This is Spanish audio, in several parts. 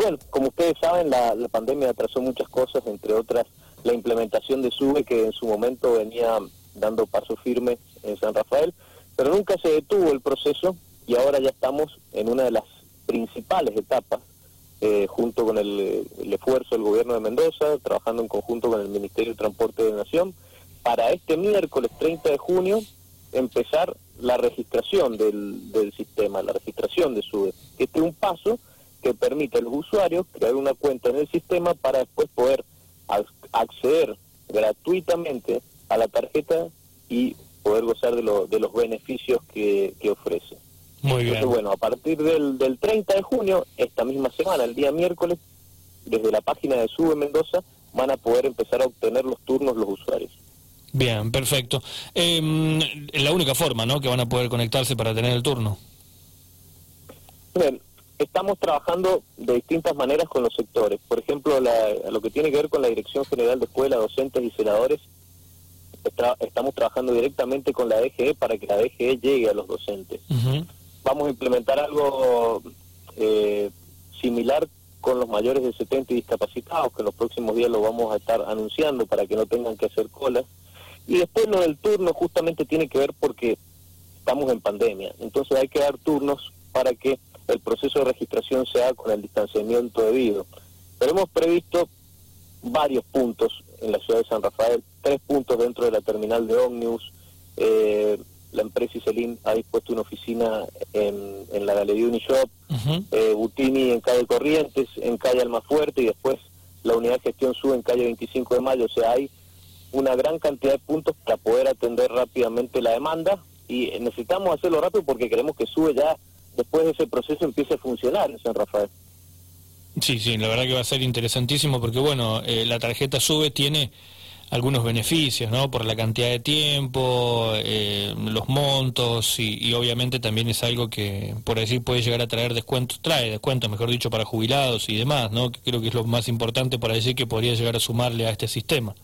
bueno, como ustedes saben, la, la pandemia atrasó muchas cosas, entre otras la implementación de SUBE, que en su momento venía dando paso firme en San Rafael, pero nunca se detuvo el proceso y ahora ya estamos en una de las principales etapas, eh, junto con el, esfuerzo del gobierno de Mendoza, trabajando en conjunto con el Ministerio de Transporte de Nación, para este miércoles 30 de junio empezar la registración del, del sistema, la registración de SUBE. Este es un paso que permite a los usuarios crear una cuenta en el sistema para después poder acceder gratuitamente a la tarjeta y poder gozar de, lo, de los beneficios que, que ofrece. Muy bien. Entonces, bueno, a partir del, del 30 de junio, esta misma semana, el día miércoles, desde la página de Sube Mendoza, van a poder empezar a obtener los turnos los usuarios. Bien, perfecto. Eh, la única forma, ¿no?, que van a poder conectarse para tener el turno. Bien, estamos trabajando de distintas maneras con los sectores. Por ejemplo, la, lo que tiene que ver con la Dirección General de Escuela, docentes y senadores, estamos trabajando directamente con la DGE para que la DGE llegue a los docentes. Uh -huh. Vamos a implementar algo eh, similar con los mayores de 70 y discapacitados, que en los próximos días lo vamos a estar anunciando para que no tengan que hacer colas. Y después lo del turno justamente tiene que ver porque estamos en pandemia, entonces hay que dar turnos para que el proceso de registración se haga con el distanciamiento debido. Pero hemos previsto varios puntos en la ciudad de San Rafael, tres puntos dentro de la terminal de ómnibus. Eh, la empresa Iselin ha dispuesto una oficina en, en la Galería Unishop, uh -huh. eh, Butini en calle Corrientes, en calle Almafuerte y después la unidad de gestión sube en calle 25 de Mayo. O sea, hay una gran cantidad de puntos para poder atender rápidamente la demanda y necesitamos hacerlo rápido porque queremos que sube ya después de ese proceso empiece a funcionar en San Rafael. Sí, sí, la verdad que va a ser interesantísimo porque, bueno, eh, la tarjeta SUBE tiene algunos beneficios, ¿no? Por la cantidad de tiempo, eh, los montos y, y, obviamente también es algo que, por decir, puede llegar a traer descuentos, trae descuentos, mejor dicho, para jubilados y demás, ¿no? Creo que es lo más importante para decir que podría llegar a sumarle a este sistema.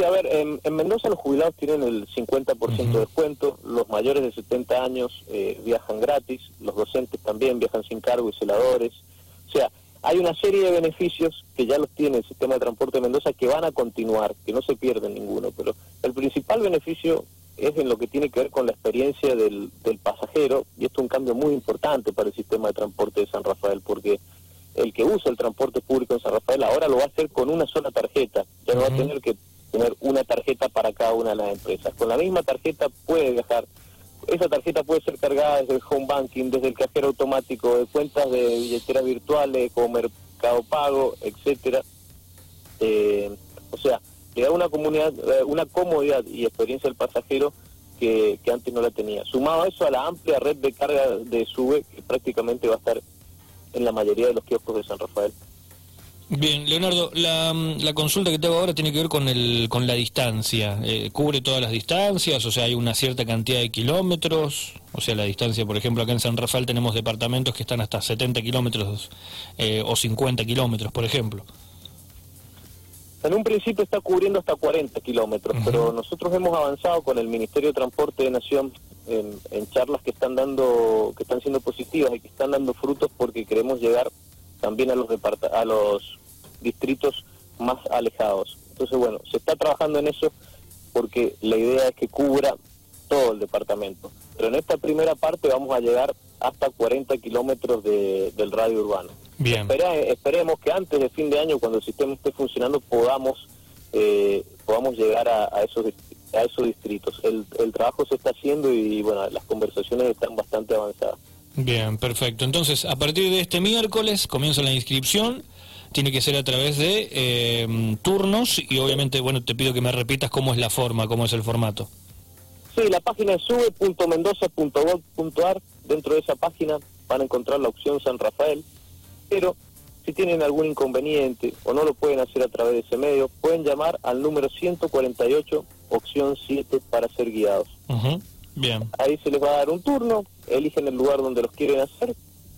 Sí, a ver, en, en Mendoza los jubilados tienen el 50% uh -huh. de descuento, los mayores de 70 años eh, viajan gratis, los docentes también viajan sin cargo y celadores. O sea, hay una serie de beneficios que ya los tiene el sistema de transporte de Mendoza que van a continuar, que no se pierden ninguno, pero el principal beneficio es en lo que tiene que ver con la experiencia del, del pasajero, y esto es un cambio muy importante para el sistema de transporte de San Rafael, porque el que usa el transporte público en San Rafael ahora lo va a hacer con una sola tarjeta, ya no uh -huh. va a tener que tener una tarjeta para cada una de las empresas. Con la misma tarjeta puede viajar. Esa tarjeta puede ser cargada desde el home banking, desde el cajero automático, de cuentas de billeteras virtuales, como Mercado Pago, etcétera. Eh, o sea, le da una comunidad, una comodidad y experiencia al pasajero que, que antes no la tenía. Sumado a eso a la amplia red de carga de SUBE, que prácticamente va a estar en la mayoría de los kioscos de San Rafael. Bien, Leonardo, la, la, consulta que tengo ahora tiene que ver con el con la distancia. Eh, ¿Cubre todas las distancias? O sea, hay una cierta cantidad de kilómetros. O sea, la distancia, por ejemplo, acá en San Rafael tenemos departamentos que están hasta 70 kilómetros eh, o 50 kilómetros, por ejemplo. En un principio está cubriendo hasta 40 kilómetros, uh -huh. pero nosotros hemos avanzado con el Ministerio de Transporte de Nación en, en charlas que están dando, que están siendo positivas y que están dando frutos porque queremos llegar también a los a los distritos más alejados. Entonces, bueno, se está trabajando en eso porque la idea es que cubra todo el departamento. Pero en esta primera parte vamos a llegar hasta 40 kilómetros de, del radio urbano. Bien. Espera, esperemos que antes de fin de año, cuando el sistema esté funcionando, podamos eh, podamos llegar a, a, esos a esos distritos. El, el trabajo se está haciendo y, bueno, las conversaciones están bastante avanzadas. Bien, perfecto. Entonces, a partir de este miércoles comienza la inscripción. Tiene que ser a través de eh, turnos y obviamente, bueno, te pido que me repitas cómo es la forma, cómo es el formato. Sí, la página es sube.mendoza.gov.ar. Dentro de esa página van a encontrar la opción San Rafael, pero si tienen algún inconveniente o no lo pueden hacer a través de ese medio, pueden llamar al número 148, opción 7, para ser guiados. Uh -huh. Bien. Ahí se les va a dar un turno, eligen el lugar donde los quieren hacer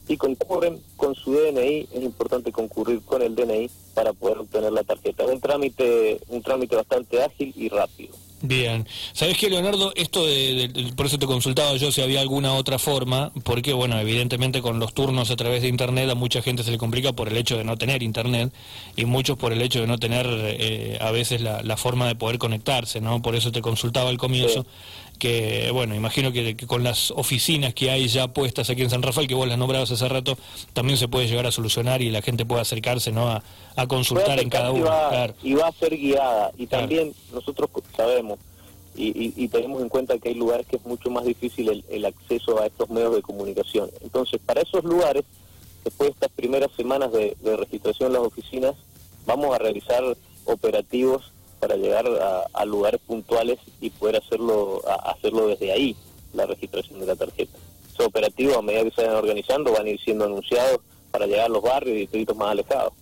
y concurren con su DNI. Es importante concurrir con el DNI para poder obtener la tarjeta. Un trámite un trámite bastante ágil y rápido. Bien. ¿Sabés qué, Leonardo? Esto de, por eso te consultaba yo si había alguna otra forma, porque, bueno, evidentemente con los turnos a través de Internet a mucha gente se le complica por el hecho de no tener Internet y muchos por el hecho de no tener eh, a veces la, forma de poder conectarse, ¿no? Por eso te consultaba al comienzo, que, bueno, imagino que, con las oficinas que hay ya puestas aquí en San Rafael, que vos las nombrabas hace rato, también se puede llegar a solucionar y la gente puede acercarse, ¿no? A, consultar en cada uno. Y va, a ser guiada. Y también nosotros sabemos y, tenemos en cuenta que hay lugares que es mucho más difícil el, acceso a estos medios de comunicación. Entonces, para esos lugares, después de estas primeras semanas de, registración en las oficinas, vamos a realizar operativos para llegar a, lugares puntuales y poder hacerlo hacerlo desde ahí, la registración de la tarjeta. Esos operativos, a medida que se vayan organizando, van a ir siendo anunciados para llegar a los barrios y distritos más alejados.